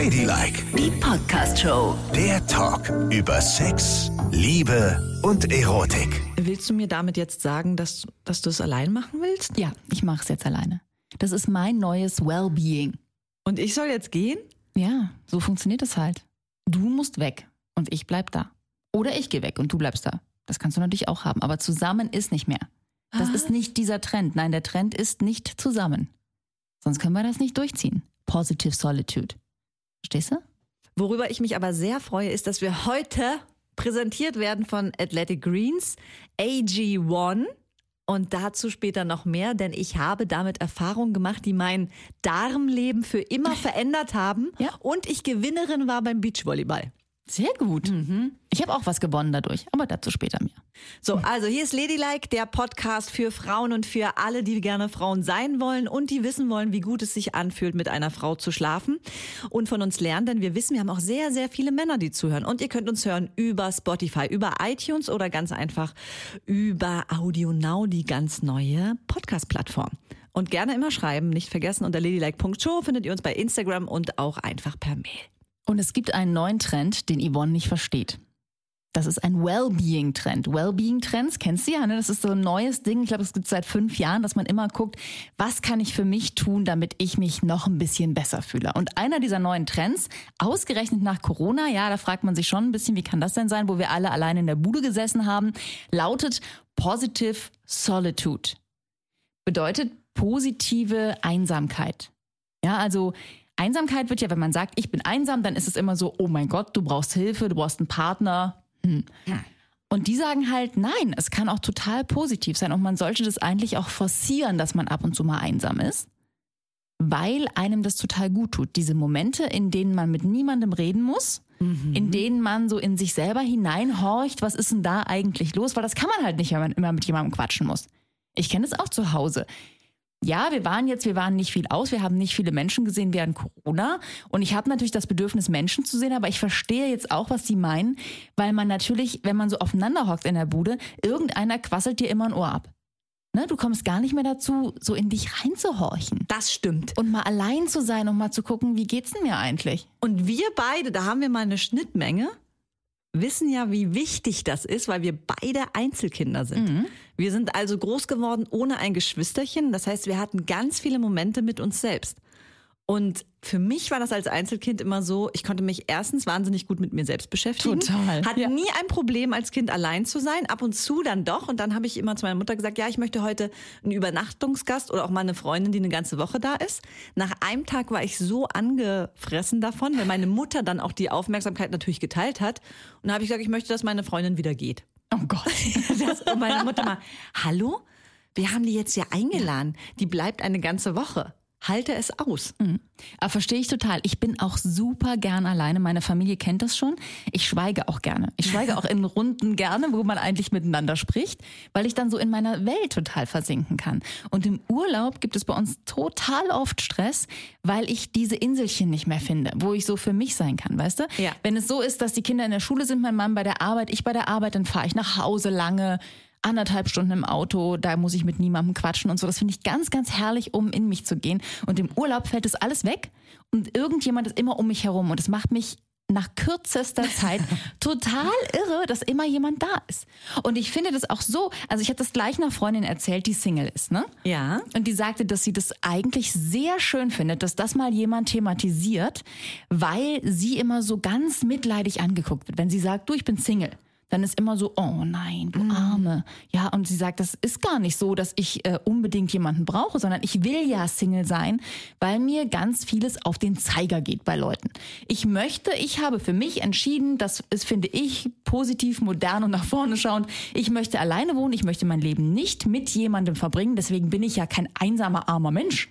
Ladylike, Die Podcast-Show. der Talk über Sex, Liebe und Erotik. Willst du mir damit jetzt sagen, dass, dass du es allein machen willst? Ja, ich mache es jetzt alleine. Das ist mein neues Wellbeing. Und ich soll jetzt gehen? Ja, so funktioniert es halt. Du musst weg und ich bleib da. Oder ich gehe weg und du bleibst da. Das kannst du natürlich auch haben, aber zusammen ist nicht mehr. Das ist nicht dieser Trend. Nein, der Trend ist nicht zusammen. Sonst können wir das nicht durchziehen. Positive Solitude. Verstehst du? Worüber ich mich aber sehr freue, ist, dass wir heute präsentiert werden von Athletic Greens AG1. Und dazu später noch mehr, denn ich habe damit Erfahrungen gemacht, die mein Darmleben für immer verändert haben. Ja. Und ich Gewinnerin war beim Beachvolleyball. Sehr gut. Ich habe auch was gewonnen dadurch, aber dazu später mehr. So, also hier ist Ladylike, der Podcast für Frauen und für alle, die gerne Frauen sein wollen und die wissen wollen, wie gut es sich anfühlt, mit einer Frau zu schlafen und von uns lernen, denn wir wissen, wir haben auch sehr, sehr viele Männer, die zuhören und ihr könnt uns hören über Spotify, über iTunes oder ganz einfach über Audio Now, die ganz neue Podcast-Plattform. Und gerne immer schreiben, nicht vergessen, unter ladylike.show findet ihr uns bei Instagram und auch einfach per Mail. Und es gibt einen neuen Trend, den Yvonne nicht versteht. Das ist ein Wellbeing-Trend. Wellbeing-Trends kennst du ja, ne? Das ist so ein neues Ding. Ich glaube, es gibt seit fünf Jahren, dass man immer guckt, was kann ich für mich tun, damit ich mich noch ein bisschen besser fühle. Und einer dieser neuen Trends, ausgerechnet nach Corona, ja, da fragt man sich schon ein bisschen, wie kann das denn sein, wo wir alle allein in der Bude gesessen haben, lautet Positive Solitude. Bedeutet positive Einsamkeit. Ja, also Einsamkeit wird ja, wenn man sagt, ich bin einsam, dann ist es immer so, oh mein Gott, du brauchst Hilfe, du brauchst einen Partner. Hm. Und die sagen halt, nein, es kann auch total positiv sein und man sollte das eigentlich auch forcieren, dass man ab und zu mal einsam ist, weil einem das total gut tut. Diese Momente, in denen man mit niemandem reden muss, in denen man so in sich selber hineinhorcht, was ist denn da eigentlich los? Weil das kann man halt nicht, wenn man immer mit jemandem quatschen muss. Ich kenne es auch zu Hause ja, wir waren jetzt, wir waren nicht viel aus, wir haben nicht viele Menschen gesehen während Corona und ich habe natürlich das Bedürfnis, Menschen zu sehen, aber ich verstehe jetzt auch, was sie meinen, weil man natürlich, wenn man so aufeinander hockt in der Bude, irgendeiner quasselt dir immer ein Ohr ab. Ne, du kommst gar nicht mehr dazu, so in dich reinzuhorchen Das stimmt. und mal allein zu sein und mal zu gucken, wie geht's denn mir eigentlich? Und wir beide, da haben wir mal eine Schnittmenge, wissen ja, wie wichtig das ist, weil wir beide Einzelkinder sind. Wir sind also groß geworden ohne ein Geschwisterchen. Das heißt, wir hatten ganz viele Momente mit uns selbst. Und für mich war das als Einzelkind immer so, ich konnte mich erstens wahnsinnig gut mit mir selbst beschäftigen. Total, Hatte ja. nie ein Problem, als Kind allein zu sein. Ab und zu dann doch. Und dann habe ich immer zu meiner Mutter gesagt, ja, ich möchte heute einen Übernachtungsgast oder auch mal eine Freundin, die eine ganze Woche da ist. Nach einem Tag war ich so angefressen davon, weil meine Mutter dann auch die Aufmerksamkeit natürlich geteilt hat. Und da habe ich gesagt, ich möchte, dass meine Freundin wieder geht. Oh Gott. Das, und meine Mutter mal, hallo? Wir haben die jetzt ja eingeladen. Die bleibt eine ganze Woche. Halte es aus. Aber verstehe ich total. Ich bin auch super gern alleine. Meine Familie kennt das schon. Ich schweige auch gerne. Ich schweige auch in Runden gerne, wo man eigentlich miteinander spricht, weil ich dann so in meiner Welt total versinken kann. Und im Urlaub gibt es bei uns total oft Stress, weil ich diese Inselchen nicht mehr finde, wo ich so für mich sein kann, weißt du? Ja. Wenn es so ist, dass die Kinder in der Schule sind, mein Mann bei der Arbeit, ich bei der Arbeit, dann fahre ich nach Hause lange, anderthalb Stunden im Auto, da muss ich mit niemandem quatschen und so. Das finde ich ganz, ganz herrlich, um in mich zu gehen. Und im Urlaub fällt das alles weg und irgendjemand ist immer um mich herum und es macht mich nach kürzester Zeit total irre, dass immer jemand da ist. Und ich finde das auch so, also ich habe das gleich einer Freundin erzählt, die Single ist, ne? Ja. Und die sagte, dass sie das eigentlich sehr schön findet, dass das mal jemand thematisiert, weil sie immer so ganz mitleidig angeguckt wird. Wenn sie sagt, du, ich bin Single, dann ist immer so, oh nein, du Arme. Ja, und sie sagt, das ist gar nicht so, dass ich äh, unbedingt jemanden brauche, sondern ich will ja Single sein, weil mir ganz vieles auf den Zeiger geht bei Leuten. Ich möchte, ich habe für mich entschieden, das ist, finde ich, positiv, modern und nach vorne schauend. Ich möchte alleine wohnen, ich möchte mein Leben nicht mit jemandem verbringen, deswegen bin ich ja kein einsamer, armer Mensch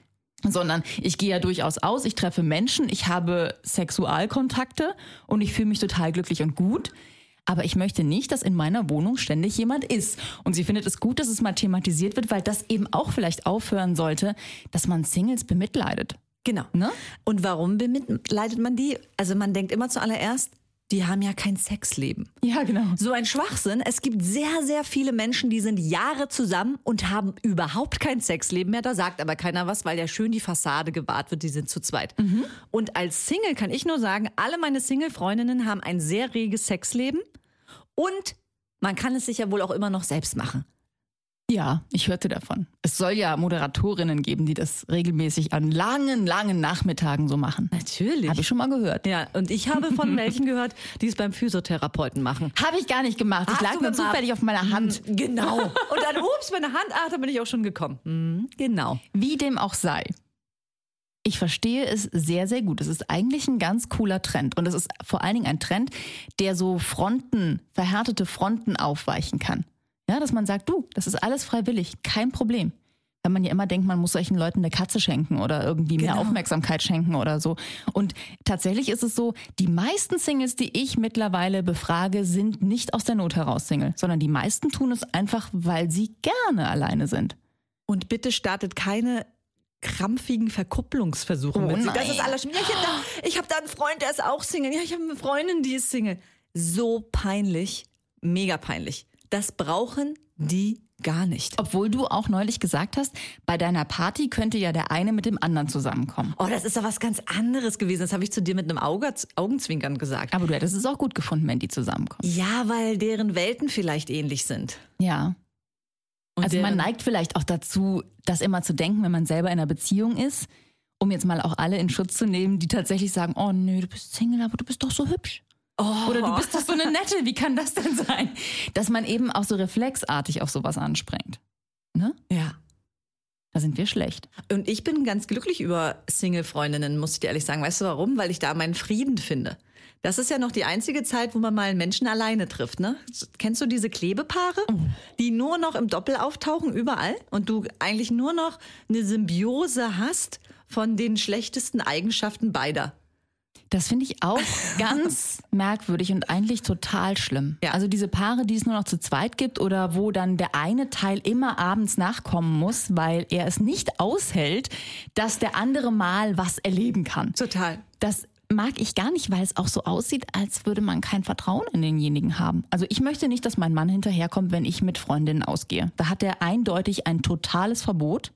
sondern ich gehe ja durchaus aus, ich treffe Menschen, ich habe Sexualkontakte und ich fühle mich total glücklich und gut. Aber ich möchte nicht, dass in meiner Wohnung ständig jemand ist. Und sie findet es gut, dass es mal thematisiert wird, weil das eben auch vielleicht aufhören sollte, dass man Singles bemitleidet. Genau. Ne? Und warum bemitleidet man die? Also man denkt immer zuallererst, die haben ja kein Sexleben. Ja, genau. So ein Schwachsinn. Es gibt sehr, sehr viele Menschen, die sind Jahre zusammen und haben überhaupt kein Sexleben mehr. Da sagt aber keiner was, weil ja schön die Fassade gewahrt wird. Die sind zu zweit. Und als Single kann ich nur sagen, alle meine Single-Freundinnen haben ein sehr reges Sexleben und man kann es sich ja wohl auch immer noch selbst machen. Ja, ich hörte davon. Es soll ja Moderatorinnen geben, die das regelmäßig an langen, langen Nachmittagen so machen. Natürlich. Habe ich schon mal gehört. Ja, und ich habe von welchen gehört, die es beim Physiotherapeuten machen. Habe ich gar nicht gemacht. Ich Hast lag nur zufällig auf meiner Hand. Genau. Und dann, ups, meine Hand, ach, da bin ich auch schon gekommen. Mhm, genau. Wie dem auch sei. Ich verstehe es sehr, sehr gut. Es ist eigentlich ein ganz cooler Trend. Und es ist vor allen Dingen ein Trend, der so Fronten, verhärtete Fronten aufweichen kann. Ja, dass man sagt, du, das ist alles freiwillig, kein Problem. Wenn man ja immer denkt, man muss solchen Leuten eine Katze schenken oder irgendwie mehr Genau. Aufmerksamkeit schenken oder so. Und tatsächlich ist es so, die meisten Singles, die ich mittlerweile befrage, sind nicht aus der Not heraus Single, sondern die meisten tun es einfach, weil sie gerne alleine sind. Und bitte startet keine krampfigen Verkupplungsversuche Oh mit. sich. Das ist alles schlimm. Ja, ich habe da, hab da einen Freund, der ist auch Single. Ja, ich habe eine Freundin, die ist Single. So peinlich, mega peinlich. Das brauchen die gar nicht. Obwohl du auch neulich gesagt hast, bei deiner Party könnte ja der eine mit dem anderen zusammenkommen. Oh, das ist doch was ganz anderes gewesen. Das habe ich zu dir mit einem Auge, Augenzwinkern gesagt. Aber du hättest es auch gut gefunden, wenn die zusammenkommen. Ja, weil deren Welten vielleicht ähnlich sind. Ja. Und Also man neigt vielleicht auch dazu, das immer zu denken, wenn man selber in einer Beziehung ist, um jetzt mal auch alle in Schutz zu nehmen, die tatsächlich sagen, oh nö, du bist Single, aber du bist doch so hübsch. Oh. Oder du bist doch so eine Nette, wie kann das denn sein? Dass man eben auch so reflexartig auf sowas anspringt. Ne? Ja. Da sind wir schlecht. Und ich bin ganz glücklich über Single-Freundinnen, muss ich dir ehrlich sagen. Weißt du warum? Weil ich da meinen Frieden finde. Das ist ja noch die einzige Zeit, wo man mal einen Menschen alleine trifft, ne? Kennst du diese Klebepaare, die nur noch im Doppel auftauchen, überall? Und du eigentlich nur noch eine Symbiose hast von den schlechtesten Eigenschaften beider. Das finde ich auch ganz merkwürdig und eigentlich total schlimm. Ja. Also diese Paare, die es nur noch zu zweit gibt oder wo dann der eine Teil immer abends nachkommen muss, weil er es nicht aushält, dass der andere mal was erleben kann. Total. Das mag ich gar nicht, weil es auch so aussieht, als würde man kein Vertrauen in denjenigen haben. Also ich möchte nicht, dass mein Mann hinterherkommt, wenn ich mit Freundinnen ausgehe. Da hat er eindeutig ein totales Verbot.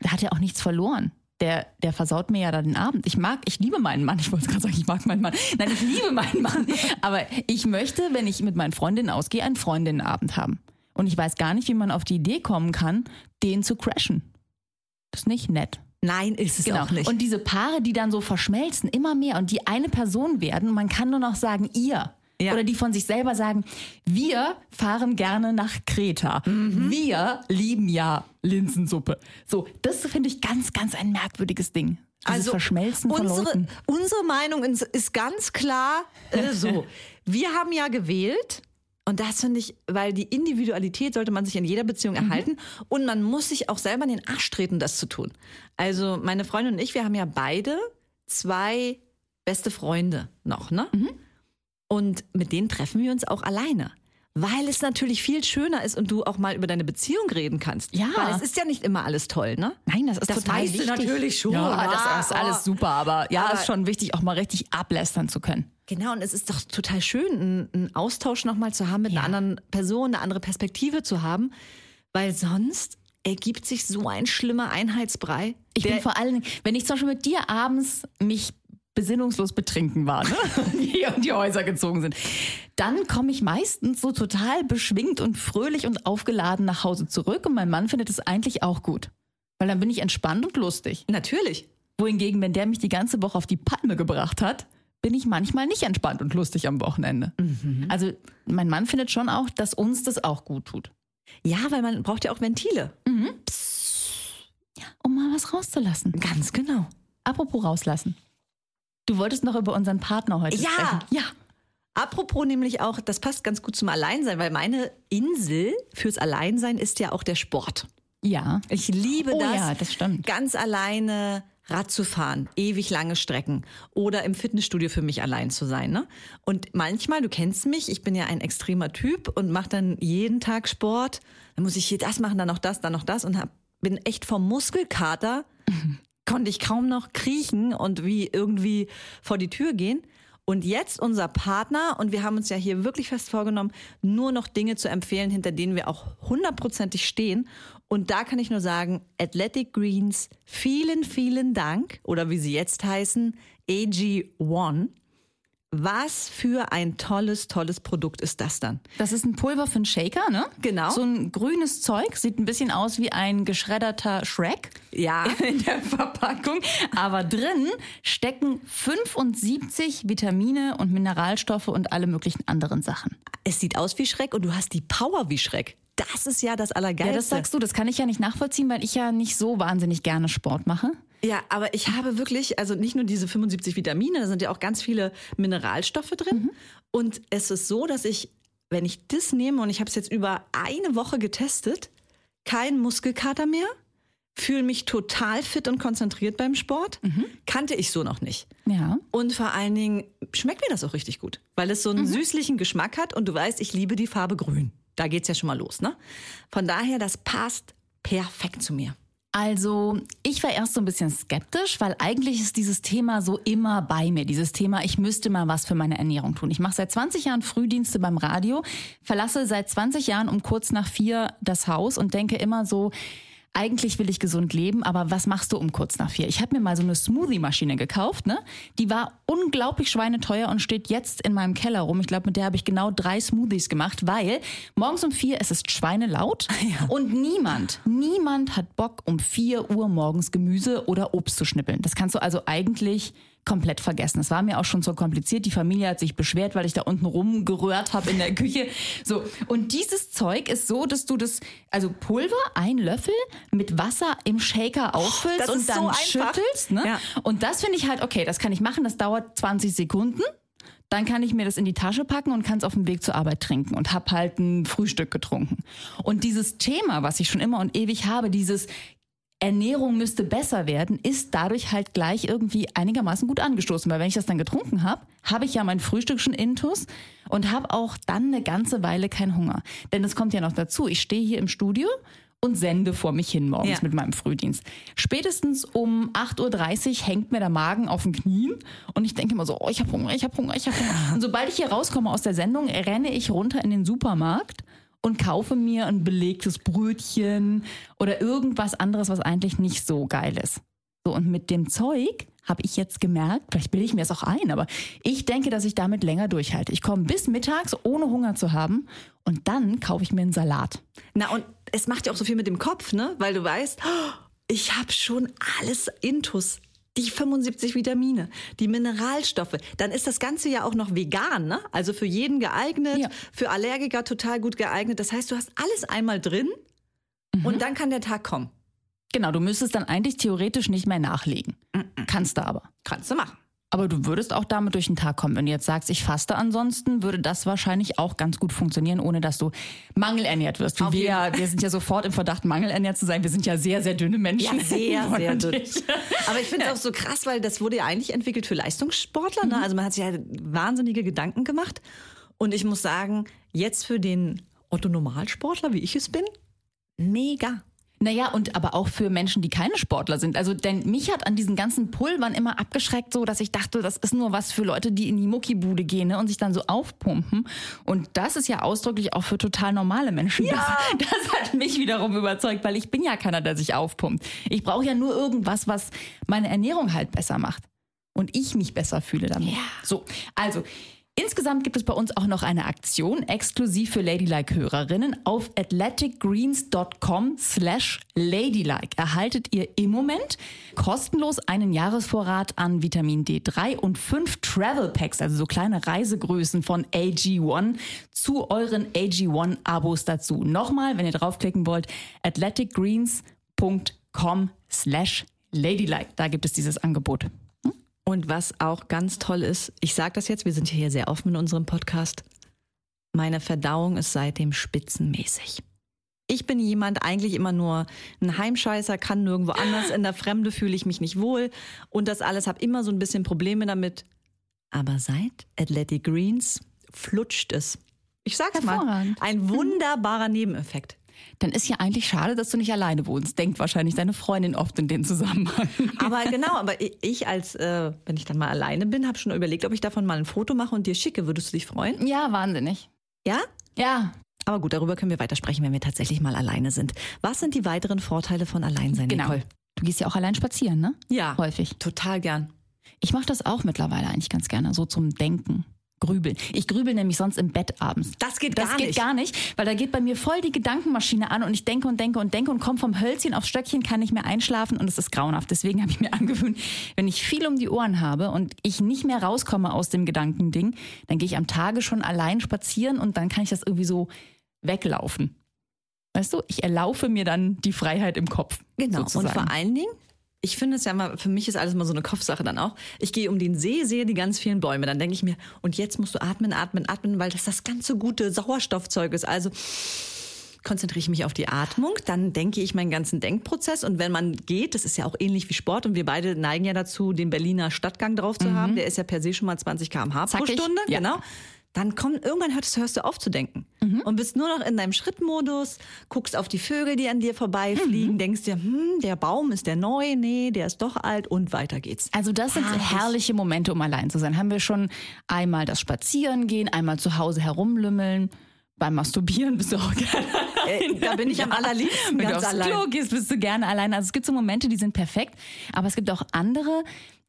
Da hat er auch nichts verloren. Der, der versaut mir ja da den Abend. Ich mag, ich liebe meinen Mann. Ich wollte gerade sagen, ich mag meinen Mann. Nein, ich liebe meinen Mann. Aber ich möchte, wenn ich mit meinen Freundinnen ausgehe, einen Freundinnenabend haben. Und ich weiß gar nicht, wie man auf die Idee kommen kann, den zu crashen. Das ist nicht nett. Nein, ist es Genau. auch nicht. Und diese Paare, die dann so verschmelzen, immer mehr und die eine Person werden, man kann nur noch sagen, ihr. Ja. Oder die von sich selber sagen, wir fahren gerne nach Kreta. Mhm. Wir lieben ja Linsensuppe. So, das finde ich ganz, ganz ein merkwürdiges Ding. Dieses Verschmelzen von Also unsere, Leuten. unsere Meinung ist, ist ganz klar äh, so. Wir haben ja gewählt. Und das finde ich, weil die Individualität sollte man sich in jeder Beziehung Mhm. erhalten und man muss sich auch selber in den Arsch treten, das zu tun. Also meine Freundin und ich, wir haben ja beide zwei beste Freunde noch, ne? Mhm. Und mit denen treffen wir uns auch alleine. Weil es natürlich viel schöner ist und du auch mal über deine Beziehung reden kannst. Ja. Weil es ist ja nicht immer alles toll, ne? Nein, das ist Das total weißt wichtig. natürlich schon. Ja, das ist alles super, aber ja, Aber- ist schon wichtig, auch mal richtig ablästern zu können. Genau, und es ist doch total schön, einen, Austausch nochmal zu haben mit Ja. einer anderen Person, eine andere Perspektive zu haben, weil sonst ergibt sich so ein schlimmer Einheitsbrei. Ich bin vor allen Dingen, wenn ich zum Beispiel mit dir abends mich besinnungslos betrinken war, ne? hier um die Häuser gezogen sind, dann komme ich meistens so total beschwingt und fröhlich und aufgeladen nach Hause zurück und mein Mann findet es eigentlich auch gut. Weil dann bin ich entspannt und lustig. Natürlich. Wohingegen, wenn der mich die ganze Woche auf die Palme gebracht hat, bin ich manchmal nicht entspannt und lustig am Wochenende. Also mein Mann findet schon auch, dass uns das auch gut tut. Ja, weil man braucht ja auch Ventile. Um mal was rauszulassen. Ganz genau. Apropos rauslassen. Du wolltest noch über unseren Partner heute Ja. sprechen. Ja. Apropos nämlich auch, das passt ganz gut zum Alleinsein, weil meine Insel fürs Alleinsein ist ja auch der Sport. Ja. Ich liebe Oh das. ja, das stimmt. Ganz alleine Rad zu fahren, ewig lange Strecken oder im Fitnessstudio für mich allein zu sein. Ne? Und manchmal, du kennst mich, ich bin ja ein extremer Typ und mache dann jeden Tag Sport. Dann muss ich hier das machen, dann noch das, dann noch das und hab, bin echt vom Muskelkater, konnte ich kaum noch kriechen und wie irgendwie vor die Tür gehen. Und jetzt unser Partner, und wir haben uns ja hier wirklich fest vorgenommen, nur noch Dinge zu empfehlen, hinter denen wir auch hundertprozentig stehen. Und da kann ich nur sagen, Athletic Greens, vielen, vielen Dank. Oder wie sie jetzt heißen, AG1. Was für ein tolles, tolles Produkt ist das dann? Das ist ein Pulver für einen Shaker, ne? Genau. So ein grünes Zeug, sieht ein bisschen aus wie ein geschredderter Shrek. Ja. In der Verpackung. Aber drin stecken 75 Vitamine und Mineralstoffe und alle möglichen anderen Sachen. Es sieht aus wie Schreck und du hast die Power wie Schreck. Das ist ja das Allergeilste. Ja, das sagst du, das kann ich ja nicht nachvollziehen, weil ich ja nicht so wahnsinnig gerne Sport mache. Ja, aber ich habe wirklich, also nicht nur diese 75 Vitamine, da sind ja auch ganz viele Mineralstoffe drin. Mhm. Und es ist so, dass ich, wenn ich das nehme und ich habe es jetzt über eine Woche getestet, kein Muskelkater mehr, fühle mich total fit und konzentriert beim Sport. Mhm. Kannte ich so noch nicht. Ja. Und vor allen Dingen schmeckt mir das auch richtig gut, weil es so einen süßlichen Geschmack hat und du weißt, ich liebe die Farbe grün. Da geht's ja schon mal los, ne? Von daher, das passt perfekt zu mir. Also, ich war erst so ein bisschen skeptisch, weil eigentlich ist dieses Thema so immer bei mir. Dieses Thema, ich müsste mal was für meine Ernährung tun. Ich mache seit 20 Jahren Frühdienste beim Radio, verlasse seit 20 Jahren um kurz nach vier das Haus und denke immer so, eigentlich will ich gesund leben, aber was machst du um kurz nach vier? Ich habe mir mal so eine Smoothie-Maschine gekauft, ne? Die war unglaublich schweineteuer und steht jetzt in meinem Keller rum. Ich glaube, mit der habe ich genau drei Smoothies gemacht, weil morgens um vier es ist schweinelaut und niemand, niemand hat Bock um vier Uhr morgens Gemüse oder Obst zu schnippeln. Das kannst du also eigentlich komplett vergessen. Es war mir auch schon so kompliziert. Die Familie hat sich beschwert, weil ich da unten rumgerührt habe in der Küche. So und dieses Zeug ist so, dass du das also Pulver ein Löffel mit Wasser im Shaker auffüllst das und dann so schüttelst. Ne? Ja. Und das finde ich halt okay. Das kann ich machen. Das dauert 20 Sekunden. Dann kann ich mir das in die Tasche packen und kann es auf dem Weg zur Arbeit trinken und hab halt ein Frühstück getrunken. Und dieses Thema, was ich schon immer und ewig habe, dieses Ernährung müsste besser werden, ist dadurch halt gleich irgendwie einigermaßen gut angestoßen. Weil wenn ich das dann getrunken habe, habe ich ja mein Frühstück schon intus und habe auch dann eine ganze Weile keinen Hunger. Denn es kommt ja noch dazu, ich stehe hier im Studio und sende vor mich hin morgens Ja. mit meinem Frühdienst. Spätestens um 8.30 Uhr hängt mir der Magen auf den Knien und ich denke immer so, oh, ich habe Hunger, ich habe Hunger, ich habe Hunger. Und sobald ich hier rauskomme aus der Sendung, renne ich runter in den Supermarkt und kaufe mir ein belegtes Brötchen oder irgendwas anderes, was eigentlich nicht so geil ist. So, und mit dem Zeug habe ich jetzt gemerkt, vielleicht bilde ich mir das auch ein, aber ich denke, dass ich damit länger durchhalte. Ich komme bis mittags, ohne Hunger zu haben und dann kaufe ich mir einen Salat. Na, und es macht ja auch so viel mit dem Kopf, ne? Weil du weißt, oh, ich habe schon alles intus. Die 75 Vitamine, die Mineralstoffe. Dann ist das Ganze ja auch noch vegan, ne? Also für jeden geeignet, Ja. für Allergiker total gut geeignet. Das heißt, du hast alles einmal drin und dann kann der Tag kommen. Genau, du müsstest dann eigentlich theoretisch nicht mehr nachlegen. Kannst du aber. Kannst du machen. Aber du würdest auch damit durch den Tag kommen. Wenn du jetzt sagst, ich faste ansonsten, würde das wahrscheinlich auch ganz gut funktionieren, ohne dass du mangelernährt wirst. Wir, ja, wir sind ja sofort im Verdacht, mangelernährt zu sein. Wir sind ja sehr, sehr dünne Menschen. Ja, sehr, sehr dünn. Aber ich finde es auch so krass, weil das wurde ja eigentlich entwickelt für Leistungssportler. Ne? Also man hat sich ja wahnsinnige Gedanken gemacht. Und ich muss sagen, jetzt für den Otto-Normalsportler, wie ich es bin, mega. Naja, und aber auch für Menschen, die keine Sportler sind. Also, denn mich hat an diesen ganzen Pulvern immer abgeschreckt, so dass ich dachte, das ist nur was für Leute, die in die Muckibude gehen ne, und sich dann so aufpumpen. Und das ist ja ausdrücklich auch für total normale Menschen. Ja. Das, das hat mich wiederum überzeugt, weil ich bin ja keiner, der sich aufpumpt. Ich brauche ja nur irgendwas, was meine Ernährung halt besser macht. Und ich mich besser fühle damit. Ja. So, also. Insgesamt gibt es bei uns auch noch eine Aktion exklusiv für Ladylike-Hörerinnen. Auf athleticgreens.com slash ladylike erhaltet ihr im Moment kostenlos einen Jahresvorrat an Vitamin D3 und fünf Travel Packs, also so kleine Reisegrößen von AG1 zu euren AG1-Abos dazu. Nochmal, wenn ihr draufklicken wollt, athleticgreens.com slash ladylike. Da gibt es dieses Angebot. Und was auch ganz toll ist, ich sage das jetzt, wir sind hier sehr offen in unserem Podcast. Meine Verdauung ist seitdem spitzenmäßig. Ich bin jemand eigentlich immer nur ein Heimscheißer, kann nirgendwo anders. In der Fremde fühle ich mich nicht wohl und das alles habe immer so ein bisschen Probleme damit. Aber seit Athletic Greens flutscht es. Ich sag's mal, ein wunderbarer Nebeneffekt. Dann ist ja eigentlich schade, dass du nicht alleine wohnst. Denkt wahrscheinlich deine Freundin oft in den Zusammenhang. Aber genau, aber ich als, äh, wenn ich dann mal alleine bin, habe schon überlegt, ob ich davon mal ein Foto mache und dir schicke. Würdest du dich freuen? Ja, wahnsinnig. Ja? Ja. Aber gut, darüber können wir weitersprechen, wenn wir tatsächlich mal alleine sind. Was sind die weiteren Vorteile von Alleinsein, Genau. Nicole? Du gehst ja auch allein spazieren, ne? Ja. Häufig. Total gern. Ich mache das auch mittlerweile eigentlich ganz gerne, so zum Denken. Grübeln. Ich grübel nämlich sonst im Bett abends. Das geht Das gar geht nicht. gar nicht, weil da geht bei mir voll die Gedankenmaschine an und ich denke und denke und denke und komme vom Hölzchen aufs Stöckchen, kann nicht mehr einschlafen und es ist grauenhaft. Deswegen habe ich mir angewöhnt, wenn ich viel um die Ohren habe und ich nicht mehr rauskomme aus dem Gedankending, dann gehe ich am Tage schon allein spazieren und dann kann ich das irgendwie so weglaufen. Weißt du, ich erlaufe mir dann die Freiheit im Kopf. Genau. Sozusagen. Und vor allen Dingen, ich finde es ja immer, für mich ist alles mal so eine Kopfsache dann auch. Ich gehe um den See, sehe die ganz vielen Bäume. Dann denke ich mir, und jetzt musst du atmen, atmen, atmen, weil das das ganze gute Sauerstoffzeug ist. Also konzentriere ich mich auf die Atmung, dann denke ich meinen ganzen Denkprozess. Und wenn man geht, das ist ja auch ähnlich wie Sport und wir beide neigen ja dazu, den Berliner Stadtgang drauf zu haben. Der ist ja per se schon mal 20 km/h pro. Stunde. Ja. Genau. Dann kommt, irgendwann hörst, hörst du auf zu denken und bist nur noch in deinem Schrittmodus, guckst auf die Vögel, die an dir vorbeifliegen, denkst dir, hm, der Baum ist der neu, nee, der ist doch alt und weiter geht's. Also das sind Herrlich. herrliche Momente, um allein zu sein. Haben wir schon einmal das Spazierengehen, einmal zu Hause herumlümmeln. Beim Masturbieren bist du auch gerne Äh, da bin ich am allerliebsten Wenn du aufs allein. Klo gehst, bist du gerne allein. Also es gibt so Momente, die sind perfekt. Aber es gibt auch andere,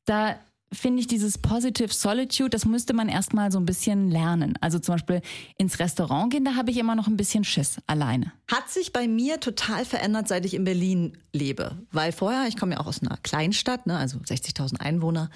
da finde ich dieses Positive Solitude, das müsste man erstmal so ein bisschen lernen. Also zum Beispiel ins Restaurant gehen, da habe ich immer noch ein bisschen Schiss alleine. Hat sich bei mir total verändert, seit ich in Berlin lebe. Weil vorher, ich komme ja auch aus einer Kleinstadt, ne, also 60.000 Einwohner.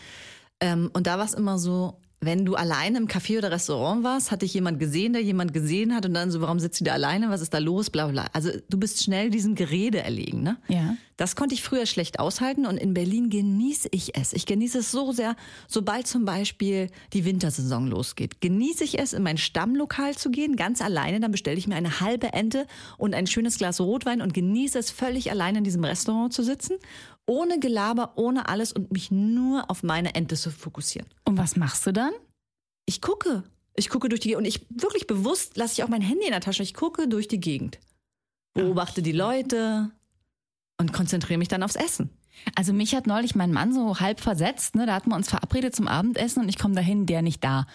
Ähm, und da war es immer so, wenn du alleine im Café oder Restaurant warst, hat dich jemand gesehen, der jemand gesehen hat und dann so, warum sitzt du da alleine, was ist da los, bla bla. Also du bist schnell diesem Gerede erlegen. Ne? Ja. Das konnte ich früher schlecht aushalten und in Berlin genieße ich es. Ich genieße es so sehr, sobald zum Beispiel die Wintersaison losgeht. Genieße ich es, in mein Stammlokal zu gehen, ganz alleine. Dann bestelle ich mir eine halbe Ente und ein schönes Glas Rotwein und genieße es völlig alleine in diesem Restaurant zu sitzen. Ohne Gelaber, ohne alles und mich nur auf meine Ente zu fokussieren. Und was machst du dann? Ich gucke. Ich gucke durch die Gegend und ich wirklich bewusst lasse ich auch mein Handy in der Tasche. Ich gucke durch die Gegend. Beobachte die Leute und konzentriere mich dann aufs Essen. Also mich hat neulich mein Mann so halb versetzt, ne? Da hatten wir uns verabredet zum Abendessen und ich komme dahin, der nicht da.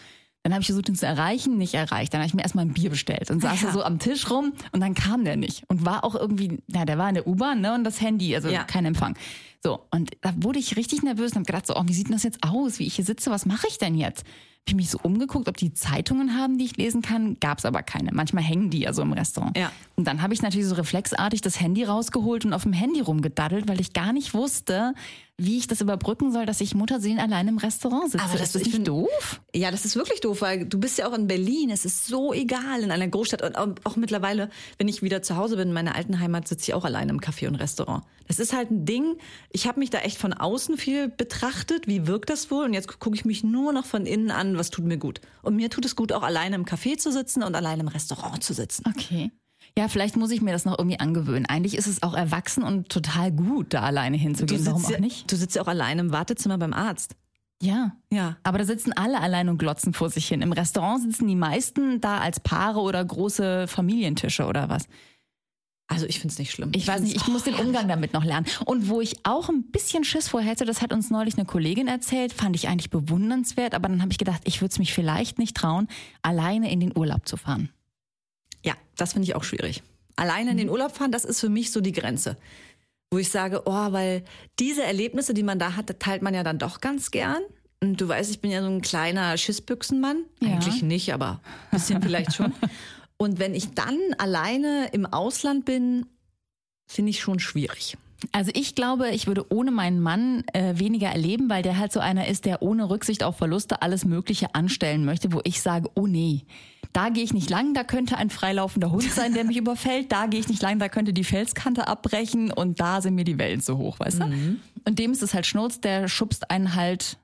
Dann habe ich versucht, ihn zu erreichen, nicht erreicht. Dann habe ich mir erstmal ein Bier bestellt und saß Ja. so am Tisch rum und dann kam der nicht. Und war auch irgendwie, na, der war in der U-Bahn, ne? Und das Handy, also Ja. kein Empfang. So, und da wurde ich richtig nervös und habe gedacht, so, oh, wie sieht denn das jetzt aus, wie ich hier sitze, was mache ich denn jetzt? Hab ich mich so umgeguckt, ob die Zeitungen haben, die ich lesen kann. Gab's aber keine. Manchmal hängen die ja so im Restaurant. Ja. Und dann habe ich natürlich so reflexartig das Handy rausgeholt und auf dem Handy rumgedaddelt, weil ich gar nicht wusste, wie ich das überbrücken soll, dass ich Mutterseelen allein im Restaurant sitze. Aber das- ist ich nicht find- doof? Ja, das ist wirklich doof, weil du bist ja auch in Berlin. Es ist so egal in einer Großstadt. Und auch- auch mittlerweile, wenn ich wieder zu Hause bin, in meiner alten Heimat, sitze ich auch alleine im Café und Restaurant. Das ist halt ein Ding. Ich habe mich da echt von außen viel betrachtet. Wie wirkt das wohl? Und jetzt gucke ich mich nur noch von innen an, was tut mir gut. Und mir tut es gut, auch alleine im Café zu sitzen und alleine im Restaurant zu sitzen. Okay. Ja, vielleicht muss ich mir das noch irgendwie angewöhnen. Eigentlich ist es auch erwachsen und total gut, da alleine hinzugehen. Warum auch nicht? du sitzt ja auch alleine im Wartezimmer beim Arzt. Ja. Ja. Aber da sitzen alle allein und glotzen vor sich hin. Im Restaurant sitzen die meisten da als Paare oder große Familientische oder was. Also ich finde es nicht schlimm. Ich weiß nicht, ich muss den Umgang damit noch lernen. Und wo ich auch ein bisschen Schiss vor hätte, das hat uns neulich eine Kollegin erzählt, fand ich eigentlich bewundernswert, aber dann habe ich gedacht, ich würde es mich vielleicht nicht trauen, alleine in den Urlaub zu fahren. Ja, das finde ich auch schwierig. Alleine in den Urlaub fahren, das ist für mich so die Grenze. Wo ich sage, oh, weil diese Erlebnisse, die man da hat, teilt man ja dann doch ganz gern. Und du weißt, ich bin ja so ein kleiner Schissbüchsenmann. Ja. Eigentlich nicht, aber ein bisschen vielleicht schon. Und wenn ich dann alleine im Ausland bin, finde ich schon schwierig. Also ich glaube, ich würde ohne meinen Mann äh, weniger erleben, weil der halt so einer ist, der ohne Rücksicht auf Verluste alles Mögliche anstellen möchte, wo ich sage, oh nee, da gehe ich nicht lang, da könnte ein freilaufender Hund sein, der mich überfällt, da gehe ich nicht lang, da könnte die Felskante abbrechen und da sind mir die Wellen zu hoch, weißt du? Und dem ist es halt Schnurz, der schubst einen halt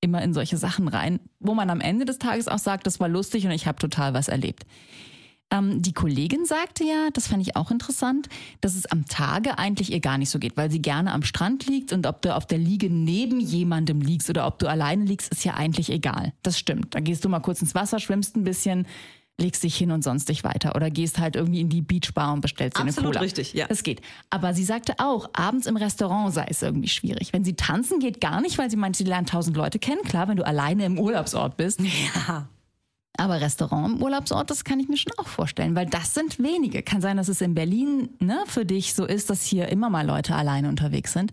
immer in solche Sachen rein, wo man am Ende des Tages auch sagt, das war lustig und ich habe total was erlebt. Ähm, die Kollegin sagte ja, das fand ich auch interessant, dass es am Tage eigentlich ihr gar nicht so geht, weil sie gerne am Strand liegt und ob du auf der Liege neben jemandem liegst oder ob du alleine liegst, ist ja eigentlich egal. Das stimmt. Da gehst du mal kurz ins Wasser, schwimmst ein bisschen, legst dich hin und sonst dich weiter oder gehst halt irgendwie in die Beachbar und bestellst dir eine Absolut Cola. richtig, ja. Das geht. Aber sie sagte auch, abends im Restaurant sei es irgendwie schwierig. Wenn sie tanzen geht gar nicht, weil sie meint, sie lernt tausend Leute kennen. Klar, wenn du alleine im Urlaubsort bist. Ja. Aber Restaurant Urlaubsort, das kann ich mir schon auch vorstellen, weil das sind wenige. Kann sein, dass es in Berlin ne, für dich so ist, dass hier immer mal Leute alleine unterwegs sind.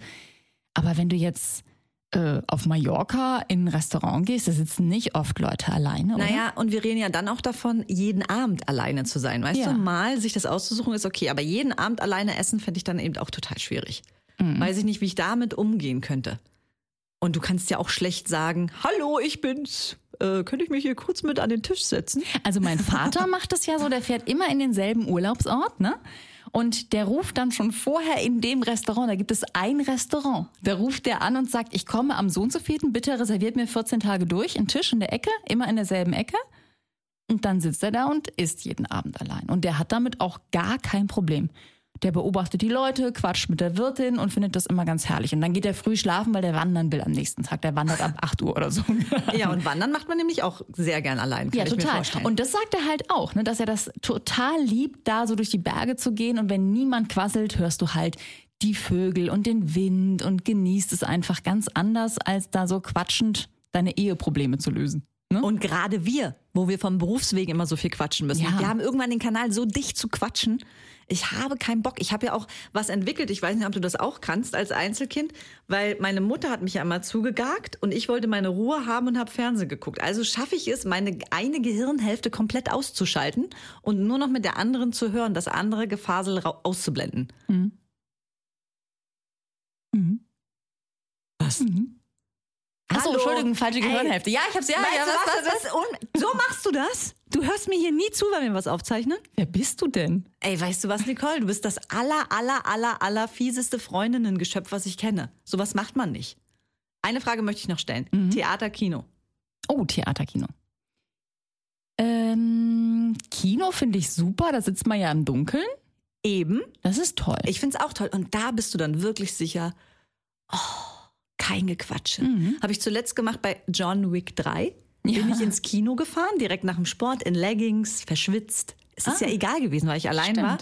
Aber wenn du jetzt äh, auf Mallorca in ein Restaurant gehst, da sitzen nicht oft Leute alleine, oder? Naja, und wir reden ja dann auch davon, jeden Abend alleine zu sein. Weißt Ja. du, mal sich das auszusuchen ist okay, aber jeden Abend alleine essen fände ich dann eben auch total schwierig. Weiß ich nicht, wie ich damit umgehen könnte. Und du kannst ja auch schlecht sagen, hallo, ich bin's. Äh, könnte ich mich hier kurz mit an den Tisch setzen? Also mein Vater macht das ja so, der fährt immer in denselben Urlaubsort, ne? Und der ruft dann schon vorher in dem Restaurant, da gibt es ein Restaurant. Da ruft der an und sagt, ich komme am so und so vierten, bitte reserviert mir 14 Tage durch, einen Tisch in der Ecke, immer in derselben Ecke. Und dann sitzt er da und isst jeden Abend allein. Und der hat damit auch gar kein Problem. Der beobachtet die Leute, quatscht mit der Wirtin und findet das immer ganz herrlich. Und dann geht er früh schlafen, weil der wandern will am nächsten Tag. Der wandert ab 8 Uhr oder so. Ja, und wandern macht man nämlich auch sehr gern allein, Ja, total. Und das sagt er halt auch, ne, dass er das total liebt, da so durch die Berge zu gehen. Und wenn niemand quasselt, hörst du halt die Vögel und den Wind und genießt es einfach ganz anders, als da so quatschend deine Eheprobleme zu lösen. Ne? Und gerade wir, wo wir vom Berufswegen immer so viel quatschen müssen. Ja. Wir haben irgendwann den Kanal so dicht zu quatschen. Ich habe keinen Bock. Ich habe ja auch was entwickelt. Ich weiß nicht, ob du das auch kannst als Einzelkind, weil meine Mutter hat mich ja immer zugegagt und ich wollte meine Ruhe haben und habe Fernsehen geguckt. Also schaffe ich es, meine eine Gehirnhälfte komplett auszuschalten und nur noch mit der anderen zu hören, das andere Gefasel auszublenden. Mhm. Was? Achso, Hallo? Entschuldigung, falsche. Gehirnhälfte. Ja, ich hab's ja, Weißt ja, was, was, was, so machst du das? Du hörst mir hier nie zu, wenn wir was aufzeichnen? Wer bist du denn? Ey, weißt du was, Nicole? Du bist das aller, aller, aller, aller fieseste Freundinnengeschöpf, was ich kenne. Sowas macht man nicht. Eine Frage möchte ich noch stellen. Theater, Kino. Oh, Theaterkino. Ähm, Kino finde ich super, da sitzt man ja im Dunkeln. Eben. Das ist toll. Ich find's auch toll. Und da bist du dann wirklich sicher, oh, kein Gequatsche. Habe ich zuletzt gemacht bei John Wick 3. Bin Ja. ich ins Kino gefahren, direkt nach dem Sport, in Leggings, verschwitzt. Es ist Ah. ja egal gewesen, weil ich allein Stimmt. war.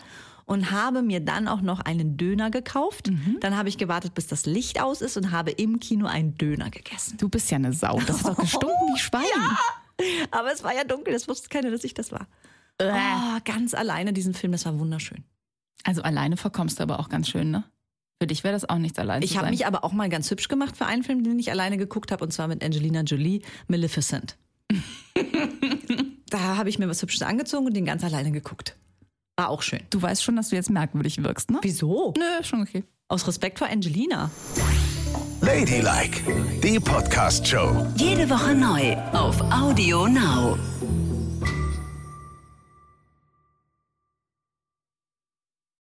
Und habe mir dann auch noch einen Döner gekauft. Mhm. Dann habe ich gewartet, bis das Licht aus ist und habe im Kino einen Döner gegessen. du bist ja eine Sau. Das ist doch gestunken wie Schwein. Aber es war ja dunkel, das wusste keiner, dass ich das war. Oh, ganz alleine diesen Film, das war wunderschön. Also alleine verkommst du aber auch ganz schön, ne? Für dich wäre das auch nichts allein Ich habe mich aber auch mal ganz hübsch gemacht für einen Film, den ich alleine geguckt habe, und zwar mit Angelina Jolie, Maleficent. da habe ich mir was Hübsches angezogen und den ganz alleine geguckt. War auch schön. du weißt schon, dass du jetzt merkwürdig wirkst, ne? Wieso? Nö, schon okay. Aus Respekt vor Angelina. Ladylike, die Podcast-Show. Jede Woche neu auf Audio Now.